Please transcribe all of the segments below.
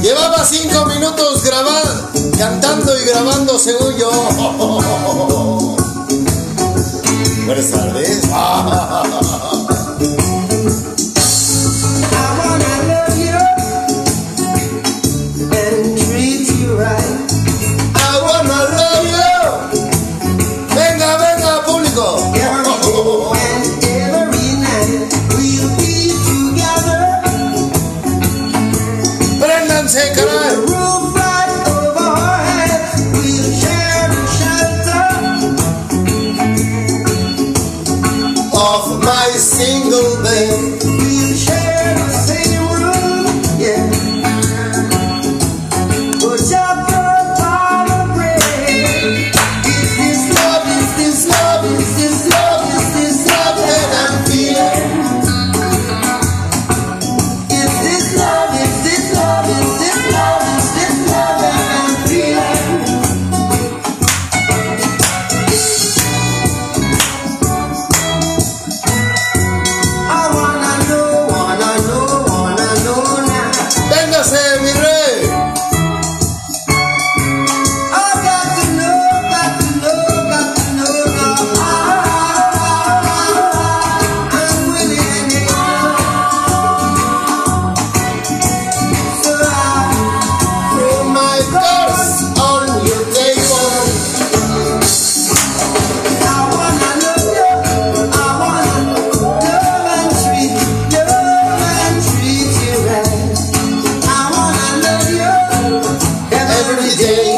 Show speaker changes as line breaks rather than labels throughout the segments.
Llevaba cinco minutos grabando, cantando y grabando según yo. Buenas tardes. ninguém.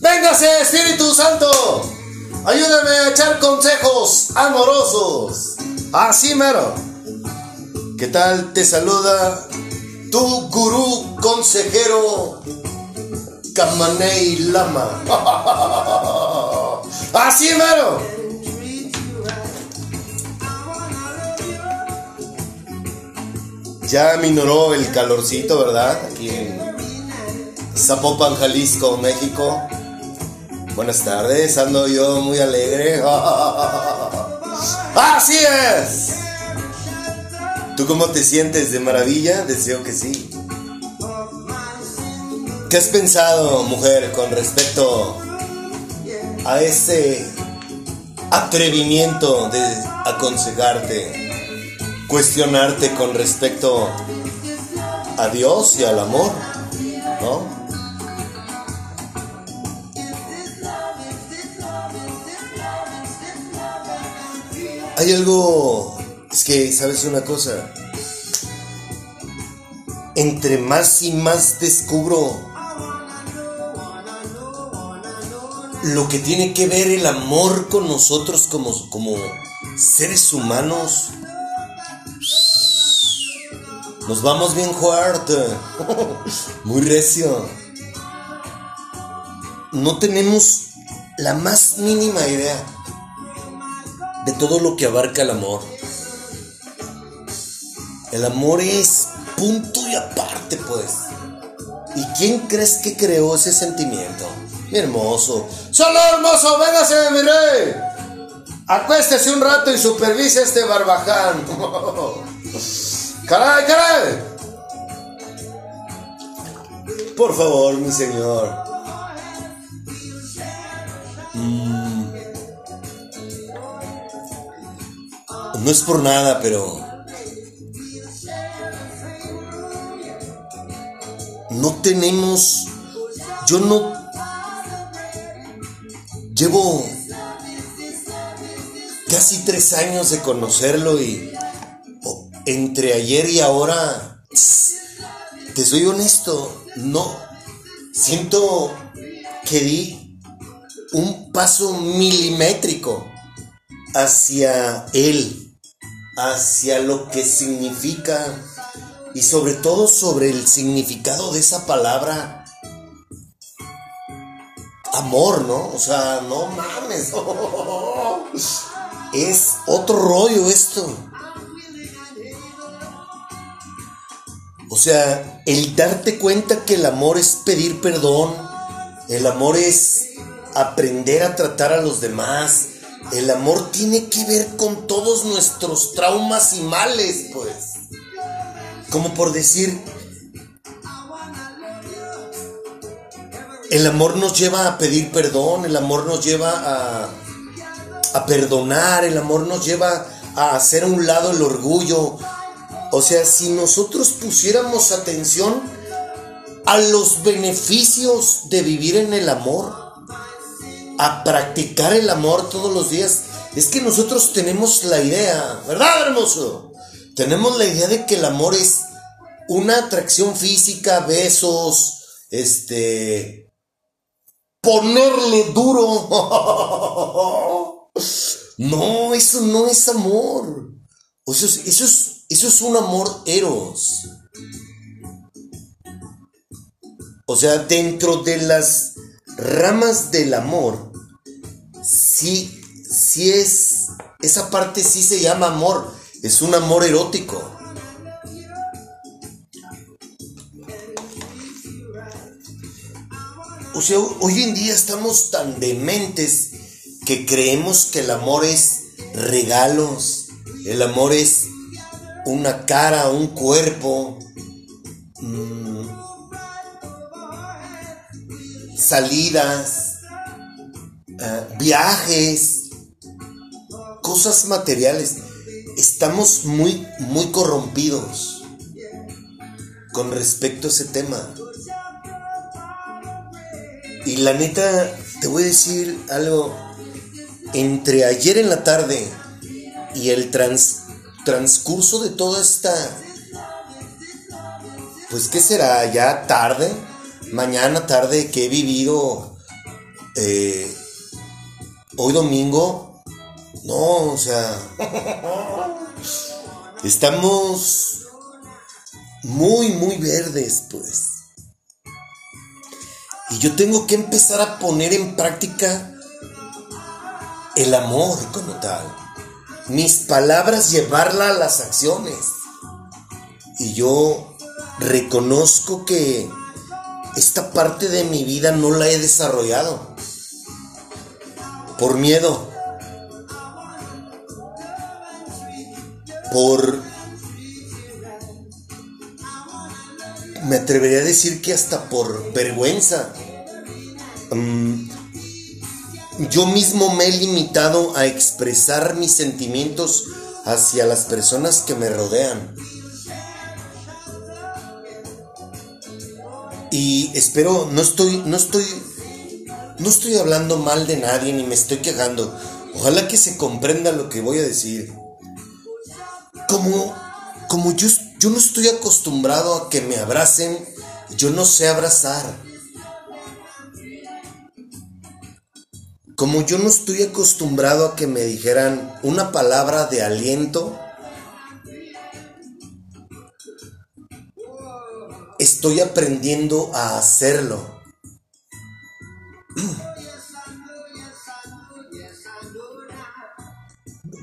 Véngase, Espíritu Santo. Ayúdame a echar consejos amorosos. Así mero. ¿Qué tal te saluda tu gurú consejero Kamanei Lama? Así mero. Ya minoró el calorcito, ¿verdad? Aquí en Zapopan, Jalisco, México. Buenas tardes, ando yo muy alegre. ¡Así es! ¿Tú cómo te sientes? ¿De maravilla? Deseo que sí. ¿Qué has pensado, mujer, con respecto a ese atrevimiento de aconsejarte, cuestionarte con respecto a Dios y al amor? ¿No? hay algo,
es que, ¿sabes una cosa? Entre más y más descubro lo que tiene que ver el amor con nosotros como, como seres humanos. Nos vamos bien fuerte, muy recio. No tenemos la más mínima idea de todo lo que abarca el amor. El amor es punto y aparte, pues. ¿Y quién crees que creó ese sentimiento? Mi hermoso. ¡Solo hermoso! ¡Véngase, mi rey! Acuéstese un rato y supervise este barbaján. ¡Caray, caray! Por favor, mi señor. No es por nada, pero no tenemos, yo no llevo casi tres años de conocerlo y entre ayer y ahora, te soy honesto, no, siento que di un paso milimétrico hacia él, hacia lo que significa y sobre todo sobre el significado de esa palabra amor, ¿no? O sea, no mames. Es otro rollo esto. O sea, el darte cuenta que el amor es pedir perdón, el amor es aprender a tratar a los demás, el amor tiene que ver con todos nuestros traumas y males, pues. Como por decir, el amor nos lleva a pedir perdón, el amor nos lleva a, a perdonar, el amor nos lleva a hacer a un lado el orgullo. O sea, si nosotros pusiéramos atención a los beneficios de vivir en el amor, a practicar el amor todos los días, es que nosotros tenemos la idea, ¿verdad, hermoso? tenemos la idea de que el amor es una atracción física, besos, este, ponerle duro. no, eso no es amor. Eso es, eso es, eso es un amor eros. O sea, dentro de las ramas del amor, sí, sí es, esa parte sí se llama amor es un amor erótico. O sea, hoy en día estamos tan dementes que creemos que el amor es regalos, el amor es una cara, un cuerpo, mm, salidas, eh, viajes, cosas materiales estamos muy, muy corrompidos con respecto a ese tema. Y la neta, te voy a decir algo. Entre ayer en la tarde y el transcurso de toda esta... Pues qué será, ya tarde, mañana tarde que he vivido eh, hoy domingo, no, o sea, estamos muy, muy verdes, pues. Y yo tengo que empezar a poner en práctica el amor como tal. Mis palabras llevarla a las acciones. Y yo reconozco que esta parte de mi vida no la he desarrollado. Por miedo. por... Me atrevería a decir que hasta por vergüenza. Mm, yo mismo me he limitado a expresar mis sentimientos hacia las personas que me rodean. Y espero, no estoy, no estoy, no estoy hablando mal de nadie ni me estoy quejando. Ojalá que se comprenda lo que voy a decir. como, como yo, yo no estoy acostumbrado a que me abracen, yo no sé abrazar. Como yo no estoy acostumbrado a que me dijeran una palabra de aliento, estoy aprendiendo a hacerlo.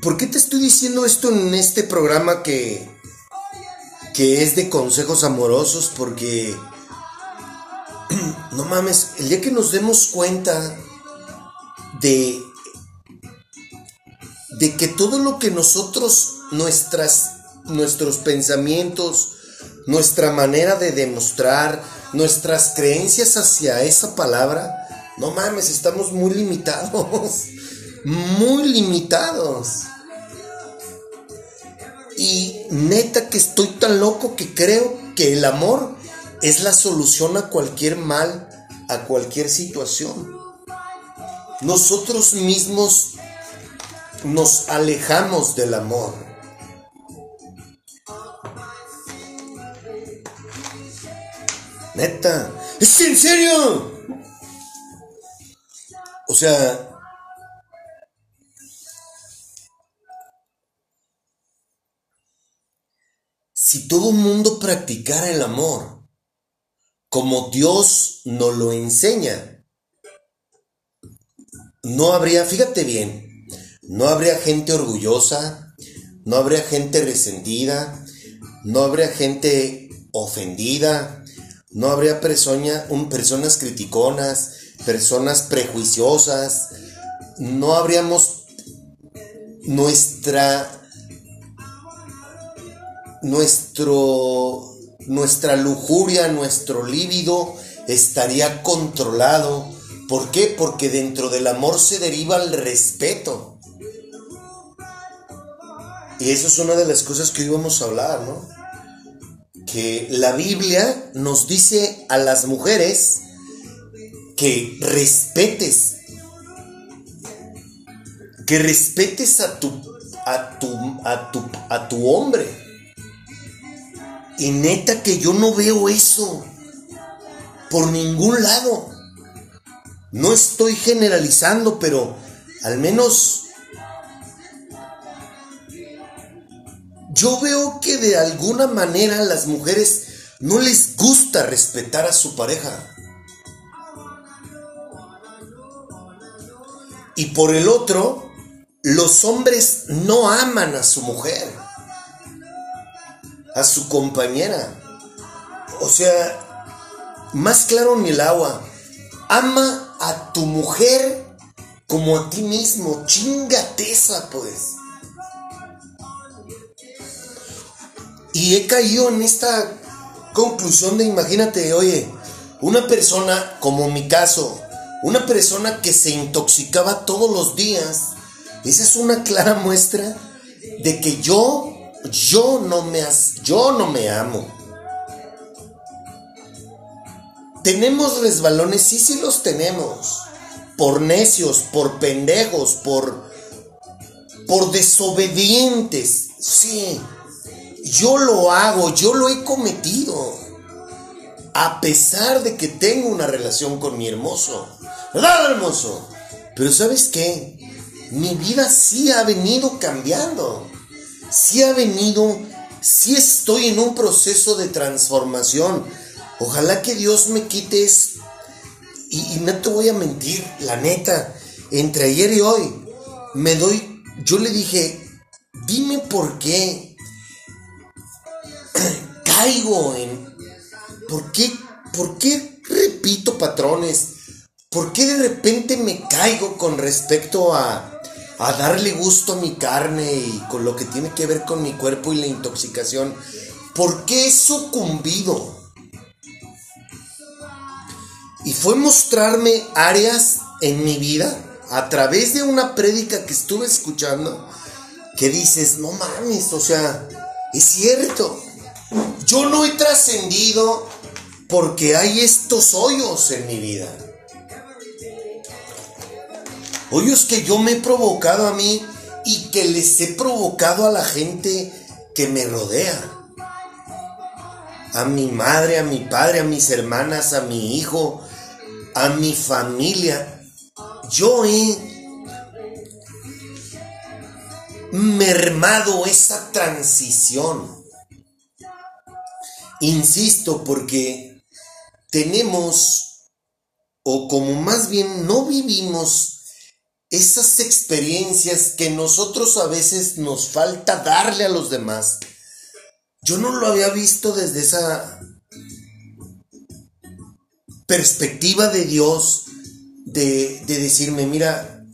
¿Por qué te estoy diciendo esto en este programa que, que es de consejos amorosos? Porque, no mames, el día que nos demos cuenta de, de que todo lo que nosotros, nuestras, nuestros pensamientos, nuestra manera de demostrar, nuestras creencias hacia esa palabra, no mames, estamos muy limitados muy limitados. Y neta que estoy tan loco que creo que el amor es la solución a cualquier mal, a cualquier situación. Nosotros mismos nos alejamos del amor. Neta, ¿es en serio? Sea, si todo el mundo practicara el amor como Dios nos lo enseña, no habría, fíjate bien, no habría gente orgullosa, no habría gente resentida, no habría gente ofendida, no habría personas criticonas, personas prejuiciosas, no habríamos nuestra nuestro, nuestra lujuria, nuestro líbido estaría controlado. ¿Por qué? Porque dentro del amor se deriva el respeto. Y eso es una de las cosas que hoy vamos a hablar, ¿no? Que la Biblia nos dice a las mujeres que respetes, que respetes a tu, a tu, a tu, a tu hombre. Y neta que yo no veo eso por ningún lado. No estoy generalizando, pero al menos yo veo que de alguna manera a las mujeres no les gusta respetar a su pareja. Y por el otro, los hombres no aman a su mujer a su compañera. O sea, más claro ni el agua. Ama a tu mujer como a ti mismo. Chingateza, pues. Y he caído en esta conclusión de, imagínate, oye, una persona como mi caso, una persona que se intoxicaba todos los días, esa es una clara muestra de que yo yo no me, yo no me amo. ¿Tenemos resbalones? Sí, sí los tenemos. Por necios, por pendejos, por, por desobedientes. Sí, yo lo hago, yo lo he cometido. A pesar de que tengo una relación con mi hermoso. ¿Verdad, hermoso? Pero ¿sabes qué? Mi vida sí ha venido cambiando si ha venido, si estoy en un proceso de transformación. Ojalá que Dios me quite Y, no te voy a mentir, la neta, entre ayer y hoy, me doy, yo le dije, dime por qué caigo en, por qué, por qué repito patrones, por qué de repente me caigo con respecto a a darle gusto a mi carne y con lo que tiene que ver con mi cuerpo y la intoxicación. ¿Por qué he sucumbido? Y fue mostrarme áreas en mi vida a través de una prédica que estuve escuchando que dices, no mames, o sea, es cierto. Yo no he trascendido porque hay estos hoyos en mi vida. Hoyos que yo me he provocado a mí y que les he provocado a la gente que me rodea. A mi madre, a mi padre, a mis hermanas, a mi hijo, a mi familia. Yo he mermado esa transición. Insisto, porque tenemos, o como más bien no vivimos esas experiencias que nosotros a veces nos falta darle a los demás. Yo no lo había visto desde esa perspectiva de Dios, de, de decirme, mira,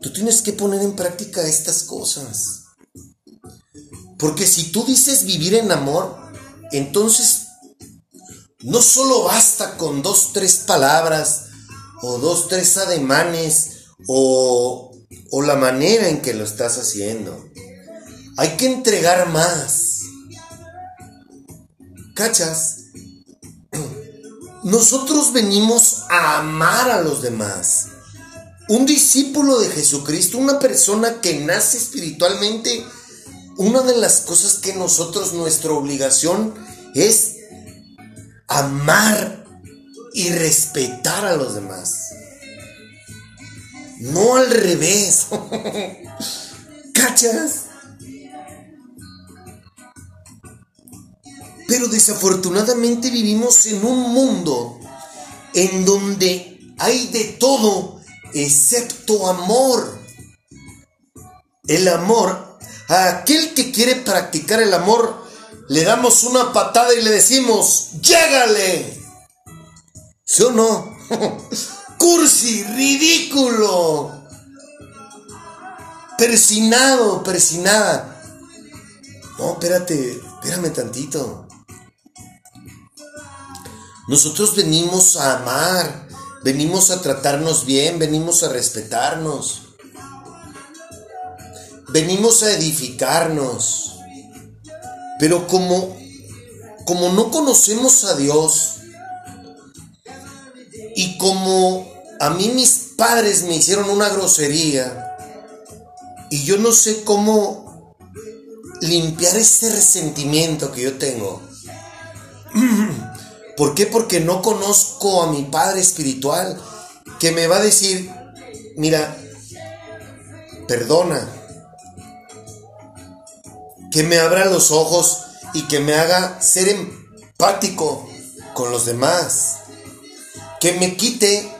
tú tienes que poner en práctica estas cosas. Porque si tú dices vivir en amor, entonces no solo basta con dos, tres palabras o dos, tres ademanes o, o la manera en que lo estás haciendo. Hay que entregar más. ¿Cachas? Nosotros venimos a amar a los demás. Un discípulo de Jesucristo, una persona que nace espiritualmente, una de las cosas que nosotros, nuestra obligación es amar y respetar a los demás. No al revés. ¿Cachas? Pero desafortunadamente vivimos en un mundo en donde hay de todo excepto amor. El amor, a aquel que quiere practicar el amor, le damos una patada y le decimos, llégale. ¿Sí o no? cursi, ridículo, persinado, persinada. No, espérate, espérame tantito. Nosotros venimos a amar, venimos a tratarnos bien, venimos a respetarnos. Venimos a edificarnos. Pero como como no conocemos a Dios, y como a mí mis padres me hicieron una grosería y yo no sé cómo limpiar ese resentimiento que yo tengo. ¿Por qué? Porque no conozco a mi padre espiritual que me va a decir, mira, perdona, que me abra los ojos y que me haga ser empático con los demás que me quite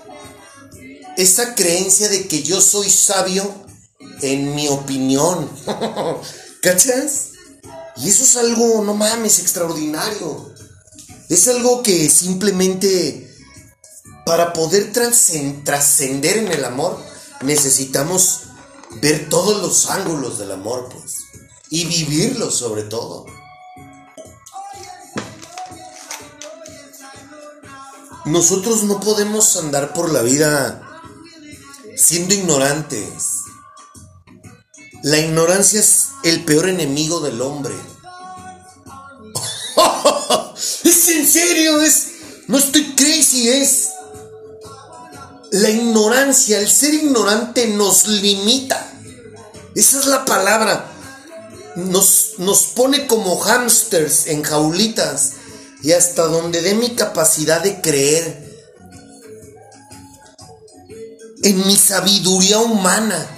esa creencia de que yo soy sabio en mi opinión. ¿Cachas? Y eso es algo, no mames, extraordinario. Es algo que simplemente para poder trascender en el amor necesitamos ver todos los ángulos del amor, pues. Y vivirlo sobre todo. Nosotros no podemos andar por la vida siendo ignorantes. La ignorancia es el peor enemigo del hombre. es en serio, es. No estoy crazy, es. La ignorancia, el ser ignorante nos limita. Esa es la palabra. Nos, nos pone como hámsters en jaulitas y hasta donde dé mi capacidad de creer en mi sabiduría humana.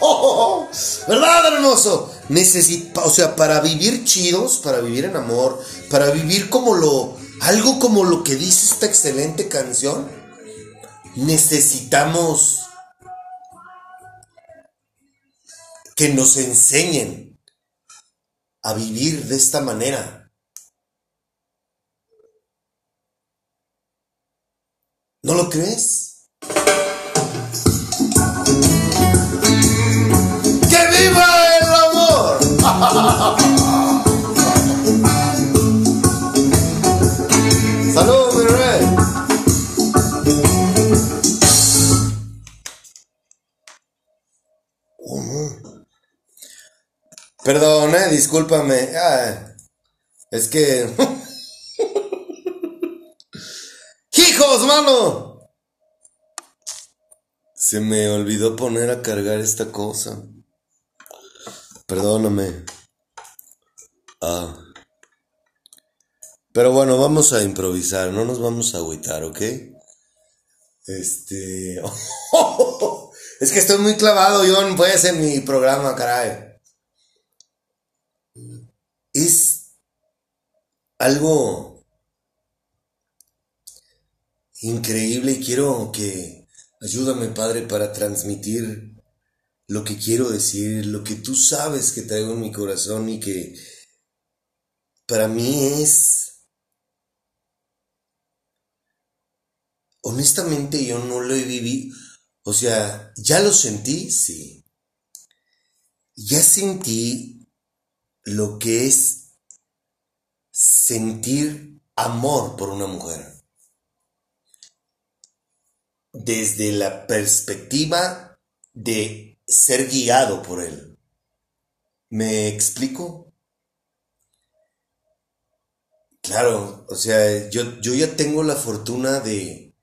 ¿Verdad, hermoso? Necesita, o sea, para vivir chidos, para vivir en amor, para vivir como lo, algo como lo que dice esta excelente canción, necesitamos que nos enseñen a vivir de esta manera. ¿No lo crees? ¡Que viva el amor! ¡Salud, mi rey! Perdón, eh, discúlpame. Ah, es que ¡Hijos, mano! Se me olvidó poner a cargar esta cosa. Perdóname. Ah. Pero bueno, vamos a improvisar, no nos vamos a agüitar, ¿ok? Este. es que estoy muy clavado, John, pues, en mi programa, caray. Es algo increíble y quiero que ayúdame, Padre, para transmitir lo que quiero decir, lo que tú sabes que traigo en mi corazón y que para mí es... Honestamente yo no lo he vivido. O sea, ya lo sentí, sí. Ya sentí lo que es sentir amor por una mujer. Desde la perspectiva de ser guiado por Él. ¿Me explico? Claro, o sea, yo, yo ya tengo la fortuna de,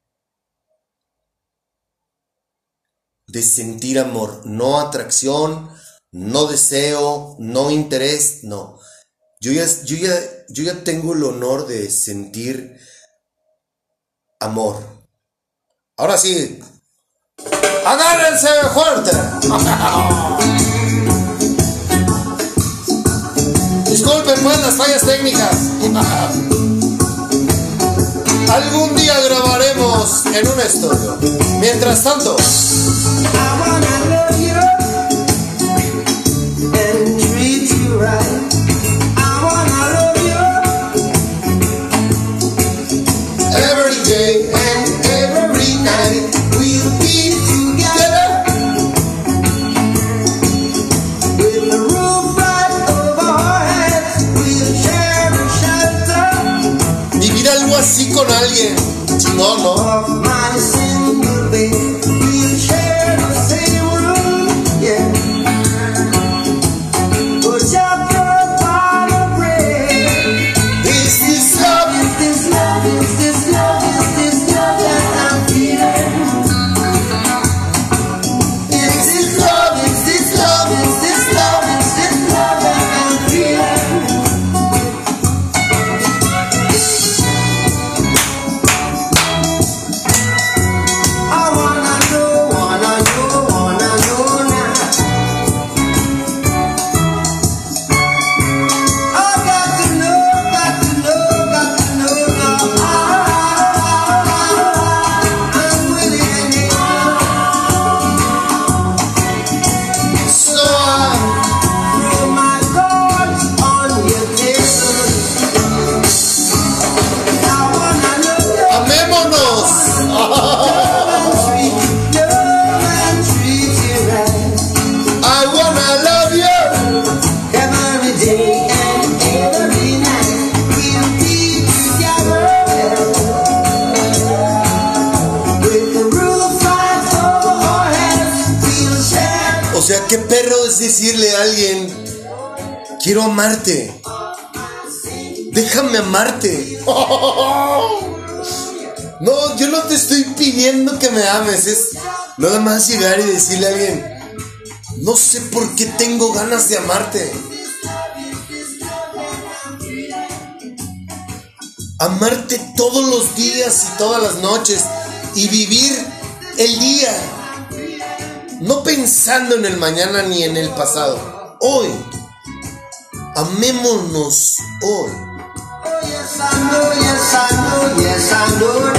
de sentir amor, no atracción, no deseo, no interés, no. Yo ya, yo ya, yo ya tengo el honor de sentir amor. Ahora sí, ¡Agárrense fuerte! Disculpen pues las fallas técnicas. Algún día grabaremos en un estudio. Mientras tanto. Con alguien. No, no. Nada más llegar y decirle a alguien, no sé por qué tengo ganas de amarte. Amarte todos los días y todas las noches y vivir el día. No pensando en el mañana ni en el pasado. Hoy. Amémonos hoy. Yes, I know, yes, I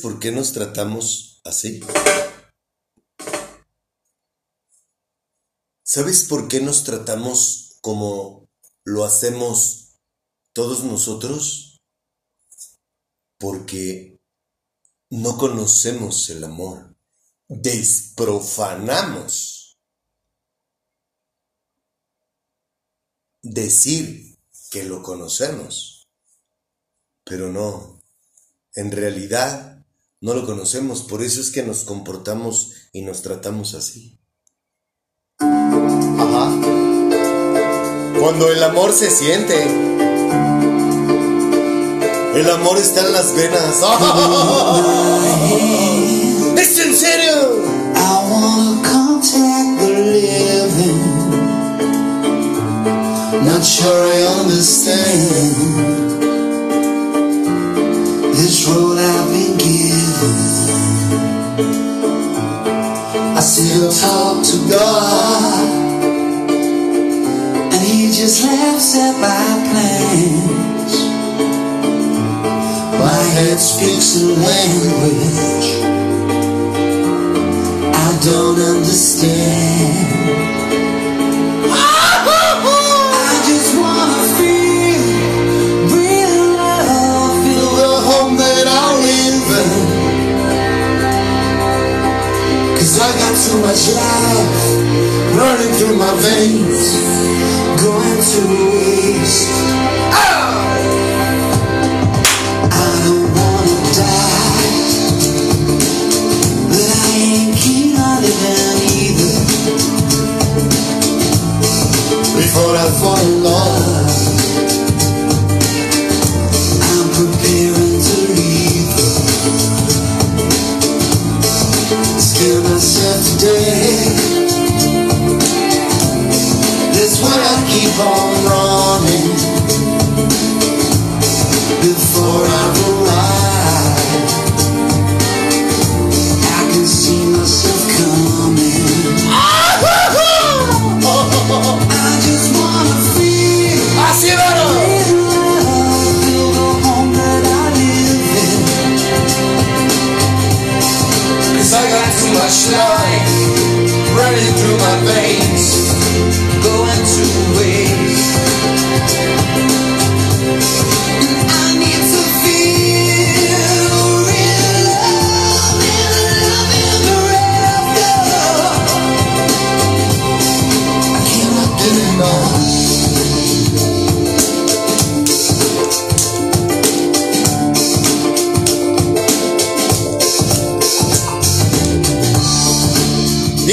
por qué nos tratamos así? ¿Sabes por qué nos tratamos como lo hacemos todos nosotros? Porque no conocemos el amor, desprofanamos. Decir que lo conocemos, pero no, en realidad no lo conocemos, por eso es que nos comportamos y nos tratamos así. Ajá. Cuando el amor se siente, el amor está en las venas. ¿Es en serio?
I away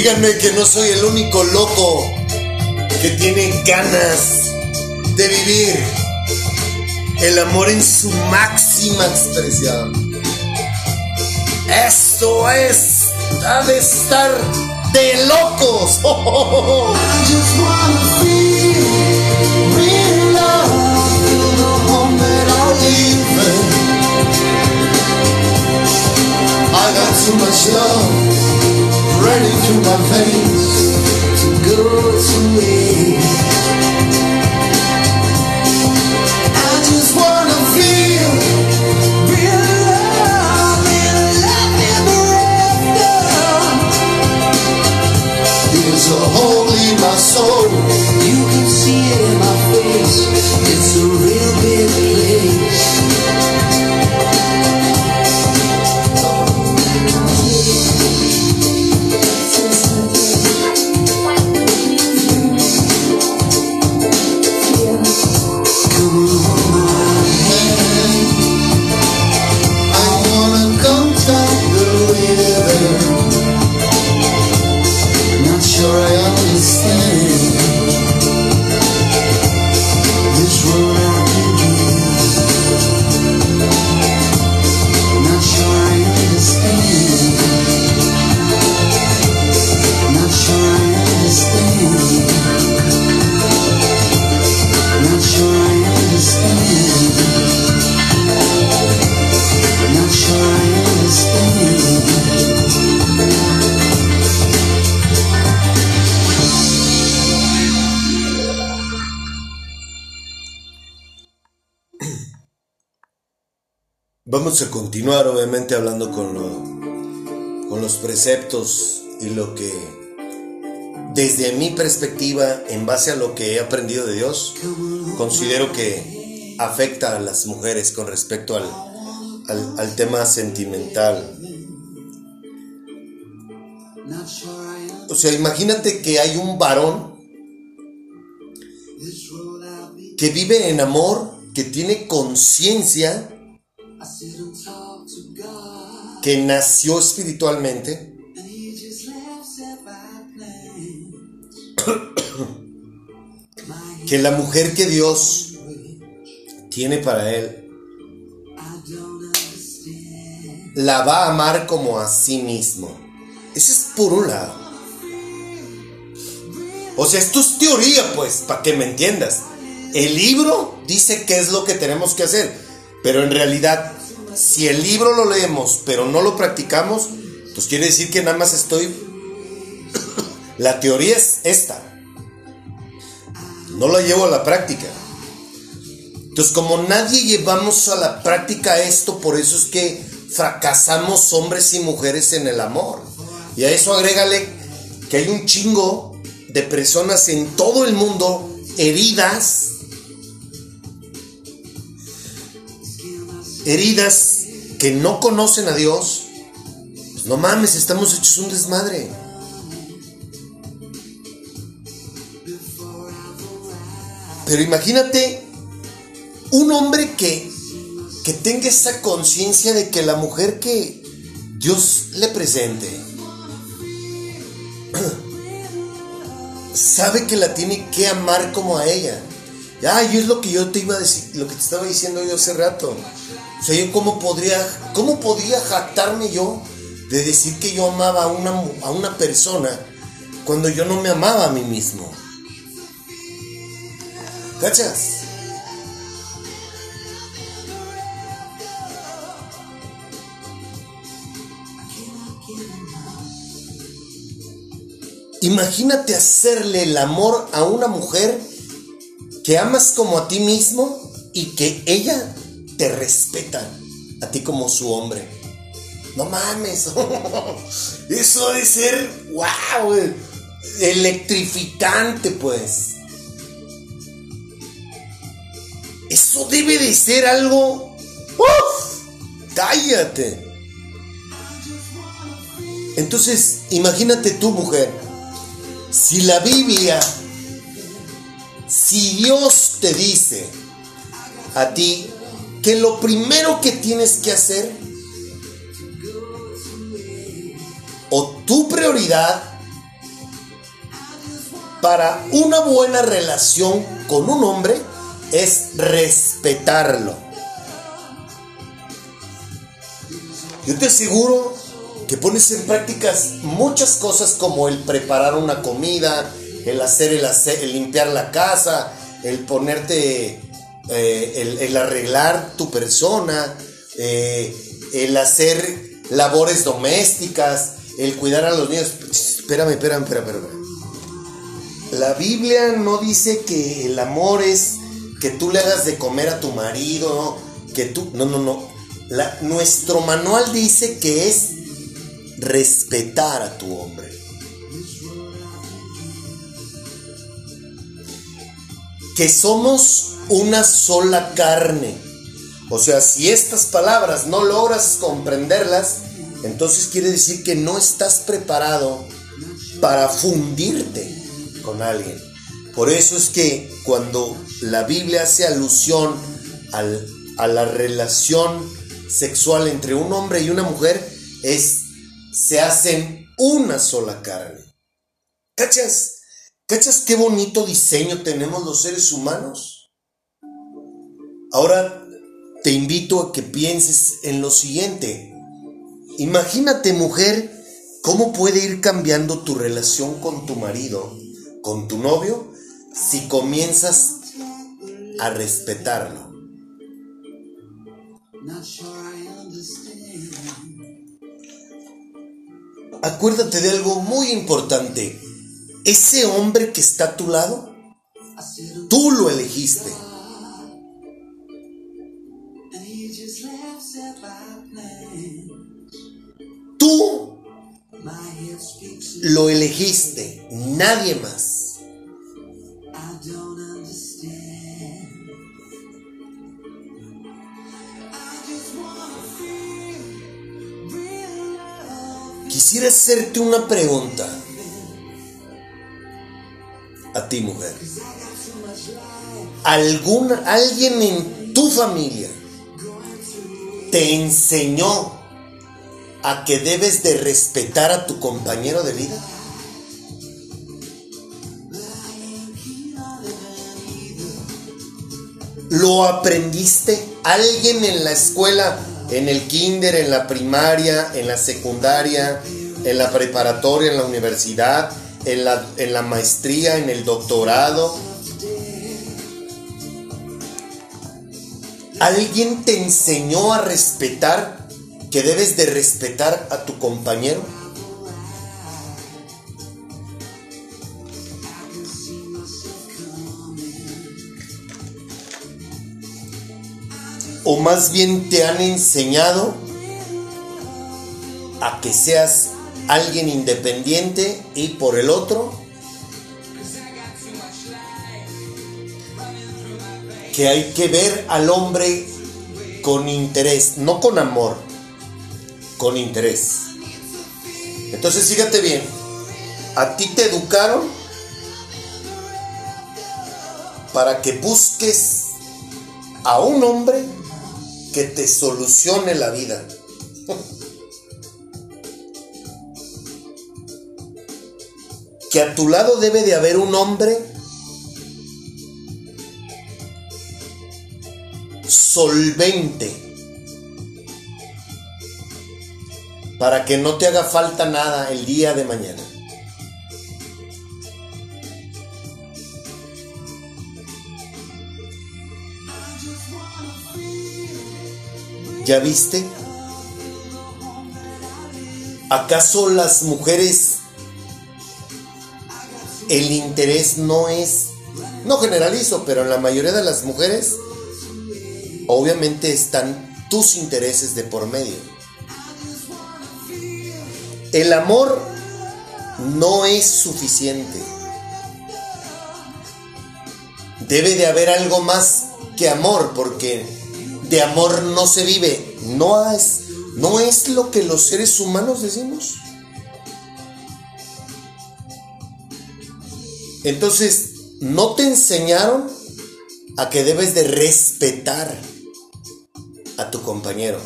Díganme que no soy el único loco que tiene ganas de vivir el amor en su máxima expresión. Esto es, ha de estar de locos.
Too much love running through my veins. To go to
Vamos a continuar obviamente hablando con, con los preceptos y lo que desde mi perspectiva, en base a lo que he aprendido de Dios, considero que afecta a las mujeres con respecto al, al, tema sentimental. O sea, imagínate que hay un varón que vive en amor, que tiene conciencia que nació espiritualmente, que la mujer que Dios tiene para él, la va a amar como a sí mismo. Ese es por un lado. O sea, esto es teoría, pues, para que me entiendas. El libro dice qué es lo que tenemos que hacer. Pero en realidad, si el libro lo leemos, pero no lo practicamos, pues quiere decir que nada más estoy... la teoría es esta. No la llevo a la práctica. Entonces, como nadie llevamos a la práctica esto, por eso es que fracasamos hombres y mujeres en el amor. Y a eso agrégale que hay un chingo de personas en todo el mundo heridas heridas que no conocen a Dios, pues no mames, estamos hechos un desmadre. Pero imagínate un hombre que, que tenga esa conciencia de que la mujer que Dios le presente sabe que la tiene que amar como a ella. Ya, y es lo que yo te iba a decir, lo que te estaba diciendo yo hace rato. O sea, yo cómo podría, cómo podría jactarme yo de decir que yo amaba a una, a una persona cuando yo no me amaba a mí mismo. ¿Cachas? Imagínate hacerle el amor a una mujer que amas como a ti mismo y que ella te respetan a ti como su hombre. No mames, eso debe ser, wow, electrificante pues. Eso debe de ser algo... ¡Uf! Cállate. Entonces, imagínate tú, mujer, si la Biblia, si Dios te dice a ti, que lo primero que tienes que hacer, o tu prioridad para una buena relación con un hombre, es respetarlo. Yo te aseguro que pones en prácticas muchas cosas como el preparar una comida, el hacer el, hacer, el limpiar la casa, el ponerte eh, el, arreglar tu persona, eh, el hacer labores domésticas, el cuidar a los niños. Espérame, espérame, espérame, espérame. La Biblia no dice que el amor es que tú le hagas de comer a tu marido, que tú... No, no, no. nuestro manual dice que es respetar a tu hombre. Que somos una sola carne. O sea, si estas palabras no logras comprenderlas, entonces quiere decir que no estás preparado para fundirte con alguien. Por eso es que cuando la Biblia hace alusión a la relación sexual entre un hombre y una mujer, es se hacen una sola carne. ¿Cachas? ¿Cachas qué bonito diseño tenemos los seres humanos? Ahora te invito a que pienses en lo siguiente. Imagínate, mujer, cómo puede ir cambiando tu relación con tu marido, con tu novio, si comienzas a respetarlo. Acuérdate de algo muy importante. Ese hombre que está a tu lado, tú lo elegiste. Tú lo elegiste, nadie más. Quisiera hacerte una pregunta a ti, mujer. ¿Algún, alguien en tu familia te enseñó a que debes de respetar a tu compañero de vida? ¿Lo aprendiste? ¿Alguien en la escuela, en el kinder, en la primaria, en la secundaria, en la preparatoria, en la universidad, en la, en la maestría, en el doctorado? ¿Alguien te enseñó a respetar que debes de respetar a tu compañero? ¿O más bien te han enseñado a que seas alguien independiente y por el otro que hay que ver al hombre con interés, no con amor, con interés. Entonces fíjate bien, a ti te educaron para que busques a un hombre que te solucione la vida. que a tu lado debe de haber un hombre solvente para que no te haga falta nada el día de mañana. ¿Ya viste? ¿Acaso las mujeres el interés no es, no generalizo, pero en la mayoría de las mujeres obviamente están tus intereses de por medio. El amor no es suficiente. Debe de haber algo más que amor, porque de amor no se vive. No es, no es lo que los seres humanos decimos. Entonces, no te enseñaron a que debes de respetar a tu compañero.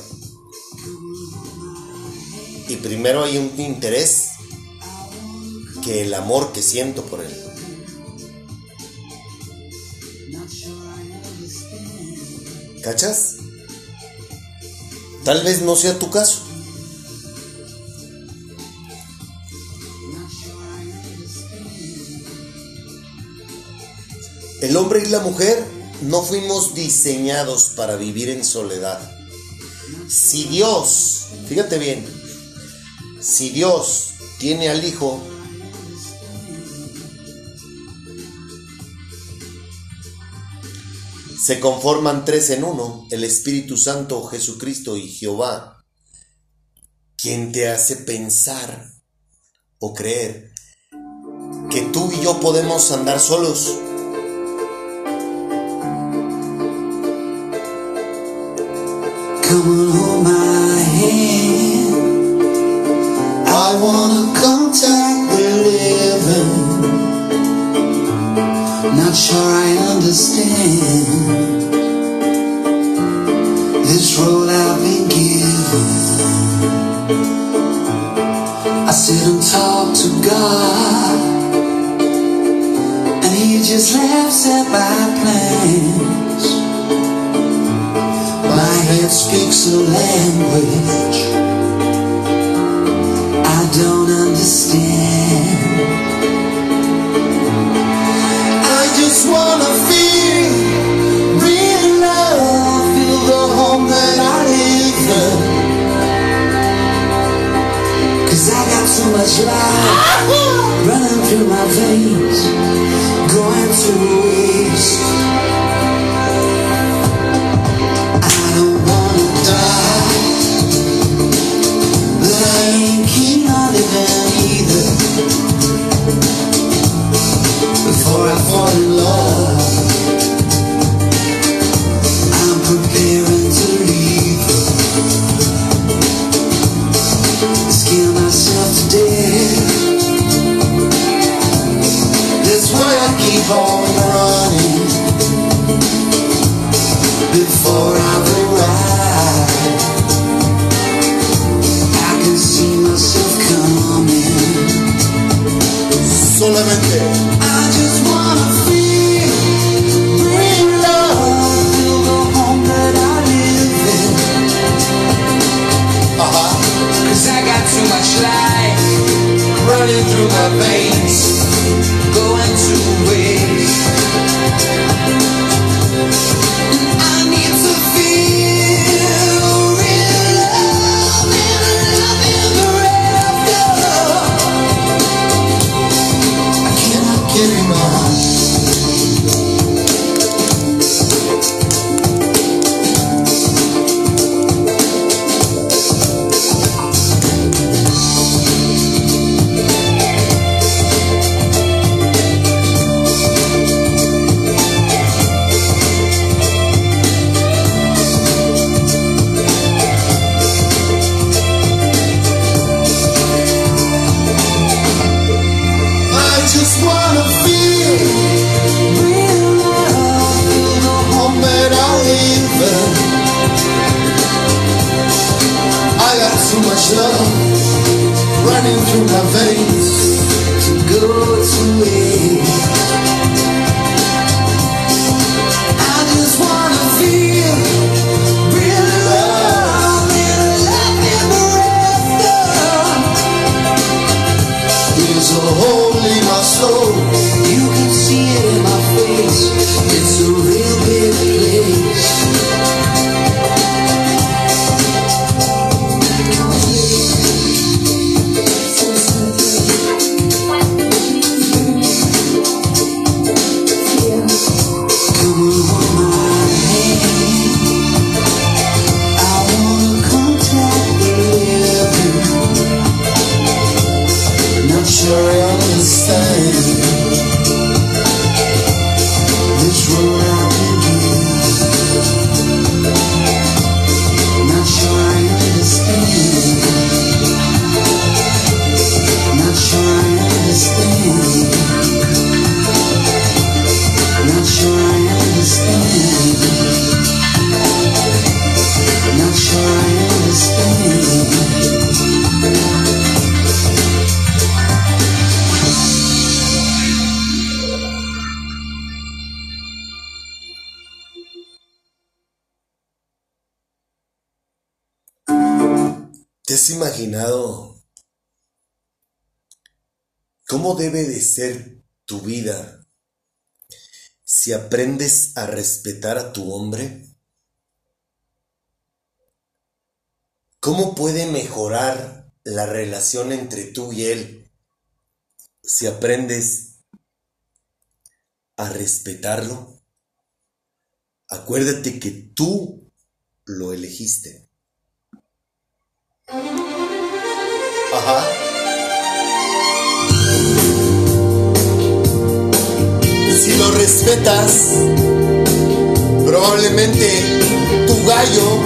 Primero hay un interés que el amor que siento por él. ¿Cachas? Tal vez no sea tu caso. El hombre y la mujer no fuimos diseñados para vivir en soledad. Si Dios, fíjate bien, si Dios tiene al Hijo, se conforman tres en uno, el Espíritu Santo, Jesucristo y Jehová, quien te hace pensar o creer que tú y yo podemos andar solos.
I wanna contact
cómo debe de ser tu vida si aprendes a respetar a tu hombre? ¿Cómo puede mejorar la relación entre tú y él si aprendes a respetarlo? Acuérdate que tú lo elegiste. Ajá. Si lo respetas, probablemente tu gallo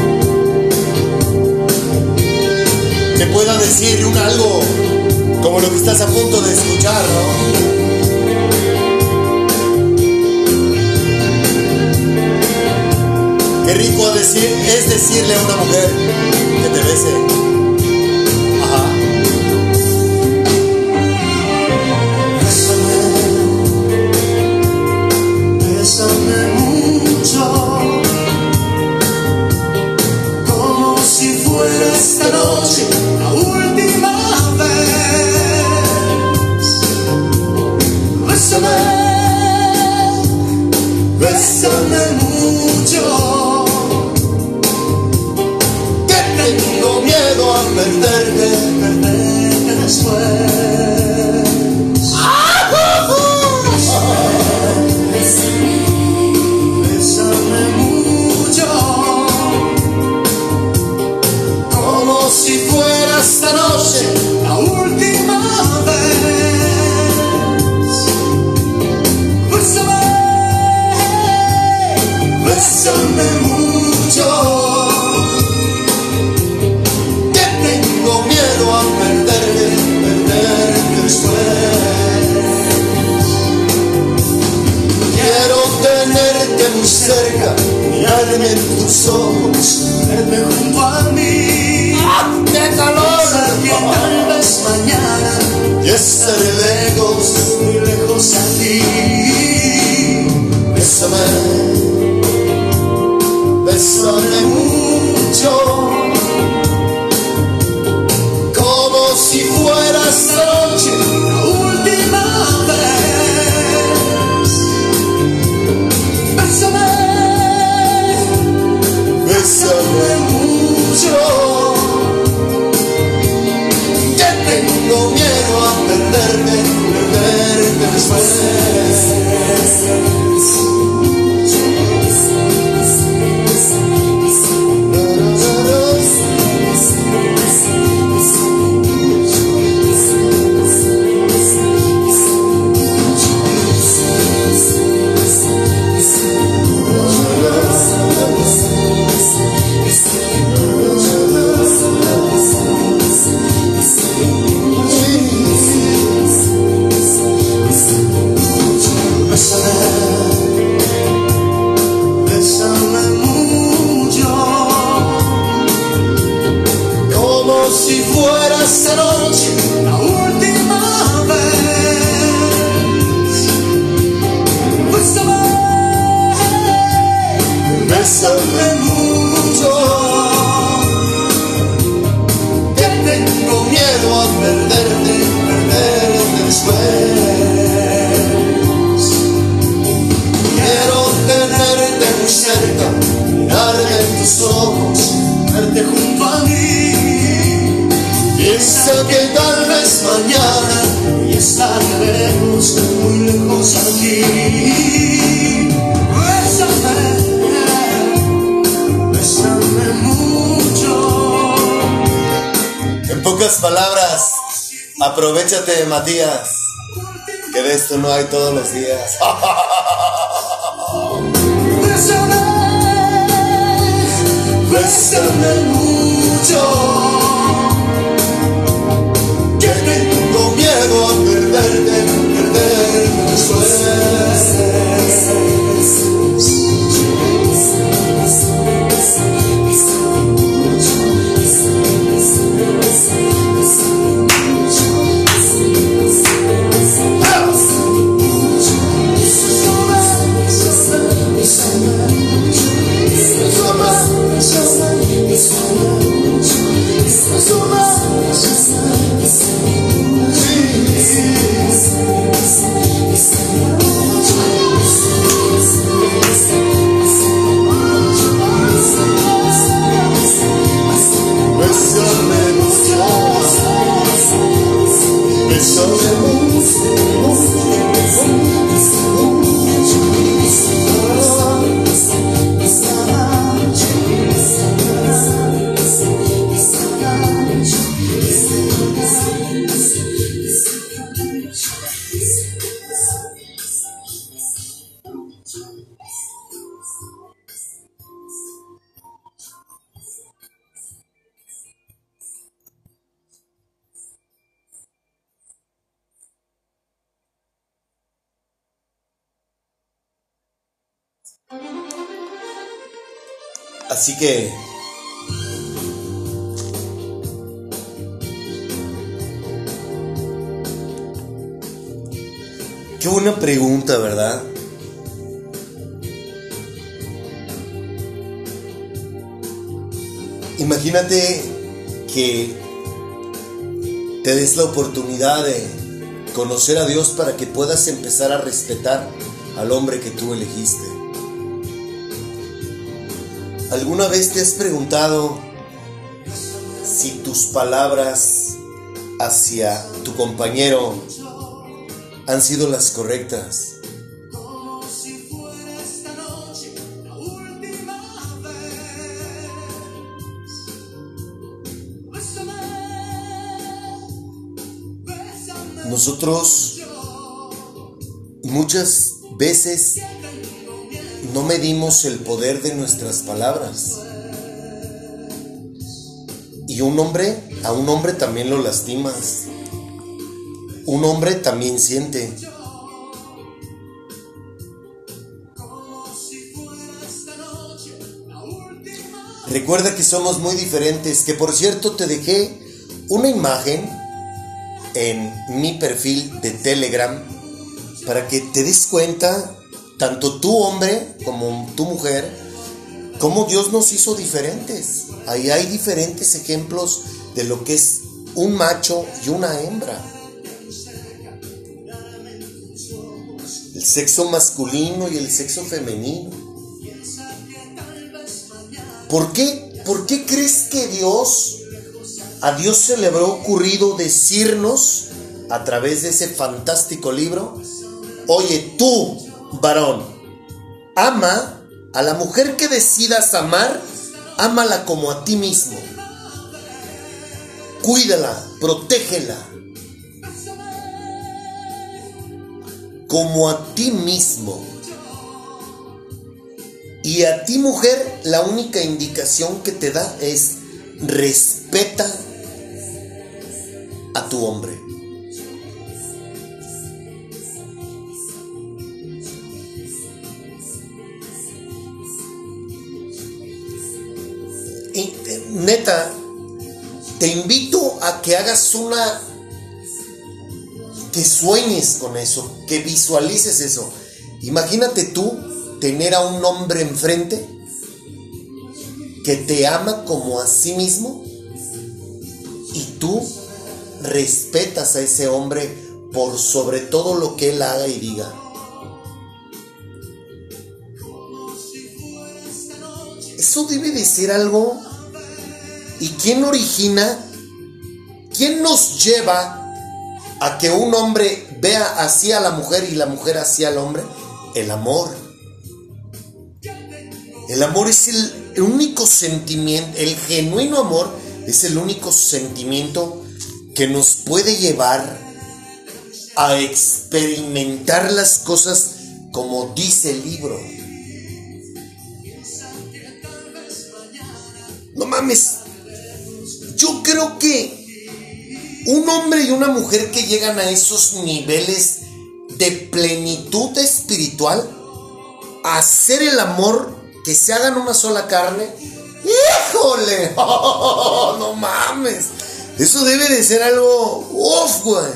te pueda decir un algo como lo que estás a punto de escuchar, ¿no? Qué rico decir, es decirle a una mujer que te bese.
esta noche.
Matías, que de esto no hay todos los días. Así que Qué buena pregunta, ¿verdad? Imagínate que te des la oportunidad de conocer a Dios para que puedas empezar a respetar al hombre que tú elegiste. ¿Alguna vez te has preguntado si tus palabras hacia tu compañero han sido las correctas? Nosotros muchas veces no medimos el poder de nuestras palabras. Y un hombre, a un hombre también lo lastimas. Un hombre también siente. Recuerda que somos muy diferentes, que por cierto te dejé una imagen en mi perfil de Telegram para que te des cuenta, tanto tu hombre como tu mujer, cómo Dios nos hizo diferentes. Ahí hay diferentes ejemplos de lo que es un macho y una hembra. El sexo masculino y el sexo femenino. ¿Por qué? ¿Por qué crees que Dios, a Dios se le habrá ocurrido decirnos a través de ese fantástico libro, oye tú, varón, ama a la mujer que decidas amar, ámala como a ti mismo. Cuídala, protégela. Como a ti mismo. Y a ti mujer, la única indicación que te da es respeta a tu hombre. Neta, te invito a que hagas una, que sueñes con eso, que visualices eso. Imagínate tú tener a un hombre enfrente que te ama como a sí mismo y tú respetas a ese hombre por sobre todo lo que él haga y diga. Eso debe de ser algo. ¿Y quién origina? ¿Quién nos lleva a que un hombre vea así a la mujer y la mujer así al hombre? El amor. El amor es el único sentimiento, el genuino amor es el único sentimiento que nos puede llevar a experimentar las cosas como dice el libro. No mames. Yo creo que un hombre y una mujer que llegan a esos niveles de plenitud espiritual, a hacer el amor, que se hagan una sola carne, ¡híjole! no mames! Eso debe de ser algo, uff, güey.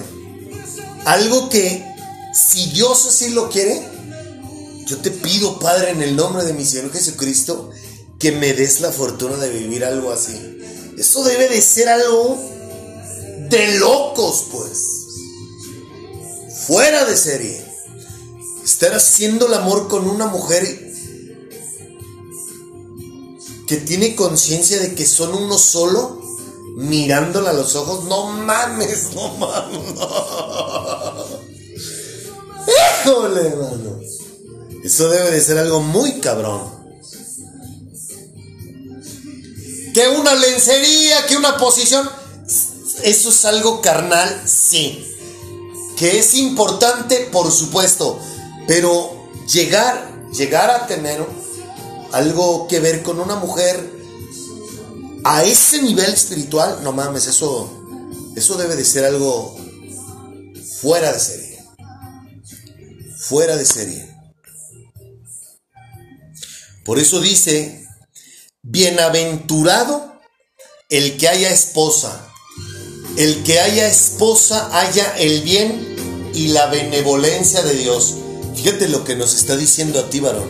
Algo que, si Dios así lo quiere, yo te pido, Padre, en el nombre de mi Señor Jesucristo, que me des la fortuna de vivir algo así. Eso debe de ser algo de locos, pues. Fuera de serie. Estar haciendo el amor con una mujer que tiene conciencia de que son uno solo, mirándola a los ojos. No mames, no mames. Híjole, mano. Eso debe de ser algo muy cabrón. Que una lencería, que una posición. Eso es algo carnal, sí. Que es importante, por supuesto. Pero llegar, llegar a tener algo que ver con una mujer a ese nivel espiritual, no mames, eso, eso debe de ser algo fuera de serie. Fuera de serie. Por eso dice Bienaventurado el que haya esposa. El que haya esposa haya el bien y la benevolencia de Dios. Fíjate lo que nos está diciendo a ti, varón.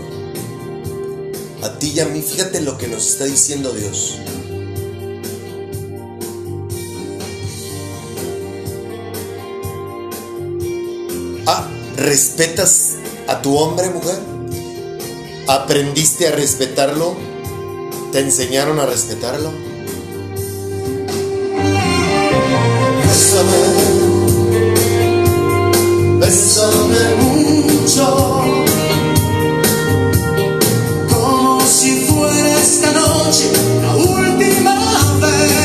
A ti y a mí, fíjate lo que nos está diciendo Dios. Ah, ¿respetas a tu hombre, mujer? ¿Aprendiste a respetarlo? ¿Te enseñaron a respetarlo?
Bésame, mucho, como si fuera esta noche la última vez.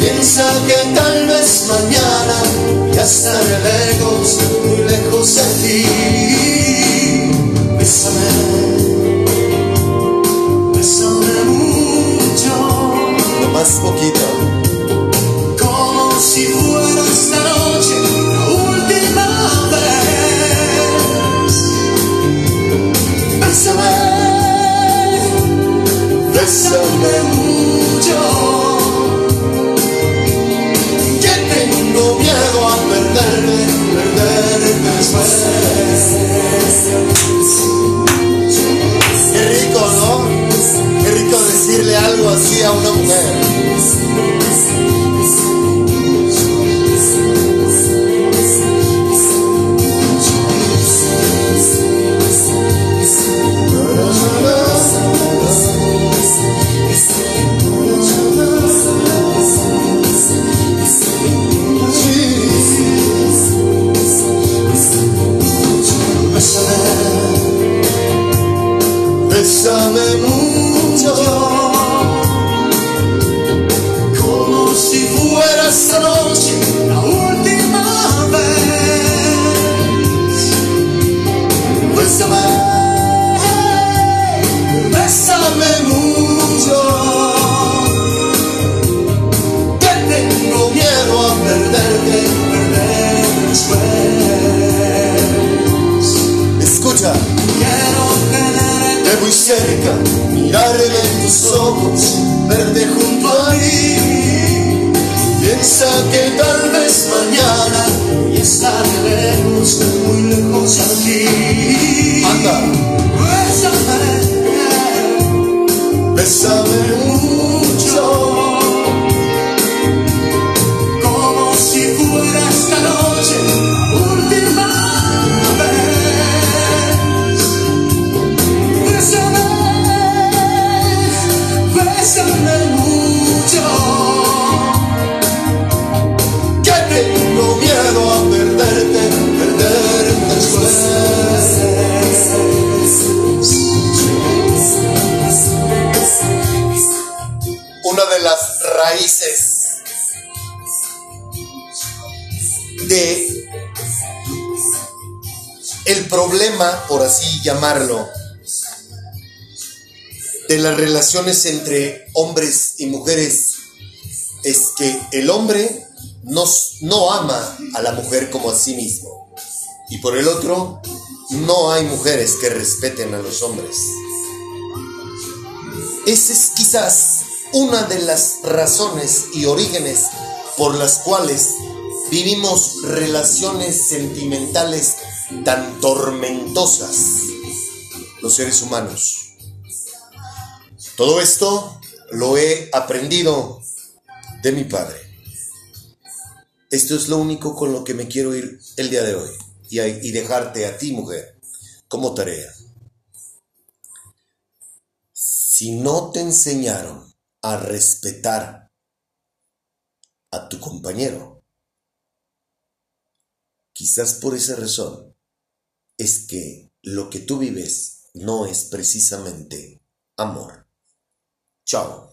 Piensa que tal vez mañana ya estaré lejos, muy lejos de ti. Ti.
anda,
Bésame, bésame mucho,
problema, por así llamarlo, de las relaciones entre hombres y mujeres es que el hombre no, no ama a la mujer como a sí mismo. Y por el otro, no hay mujeres que respeten a los hombres. Esa es quizás una de las razones y orígenes por las cuales vivimos relaciones sentimentales tan tormentosas los seres humanos. Todo esto lo he aprendido de mi padre. Esto es lo único con lo que me quiero ir el día de hoy y, y dejarte a ti, mujer, como tarea. Si no te enseñaron a respetar a tu compañero, quizás por esa razón es que lo que tú vives no es precisamente amor. Chao.